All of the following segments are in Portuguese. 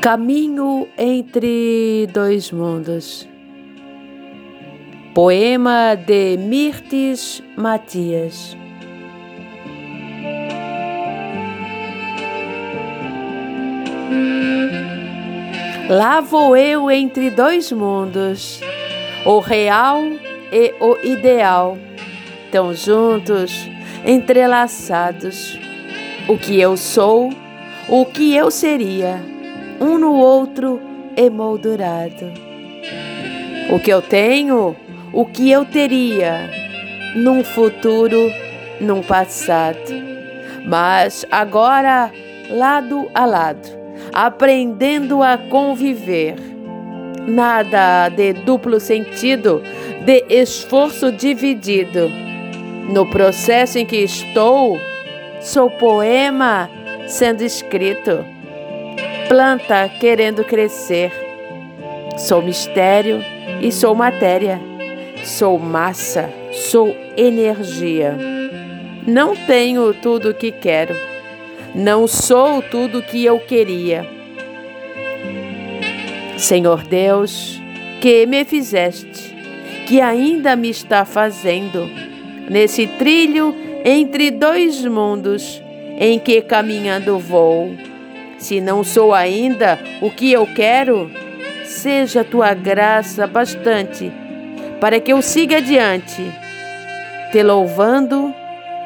Caminho entre dois mundos. Poema de Mirtes Matias. Lá vou eu entre dois mundos, o real e o ideal, tão juntos, entrelaçados. O que eu sou, o que eu seria um no outro emoldurado. O que eu tenho, o que eu teria, num futuro, num passado. Mas agora, lado a lado, aprendendo a conviver. Nada de duplo sentido, de esforço dividido. No processo em que estou, sou poema sendo escrito planta querendo crescer. Sou mistério e sou matéria. Sou massa, sou energia. Não tenho tudo o que quero. Não sou tudo o que eu queria. Senhor Deus, que me fizeste, que ainda me está fazendo, nesse trilho entre dois mundos em que caminhando vou se não sou ainda o que eu quero, seja tua graça bastante para que eu siga adiante, te louvando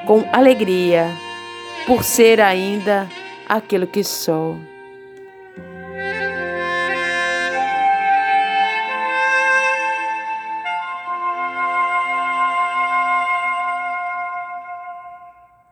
com alegria por ser ainda aquilo que sou.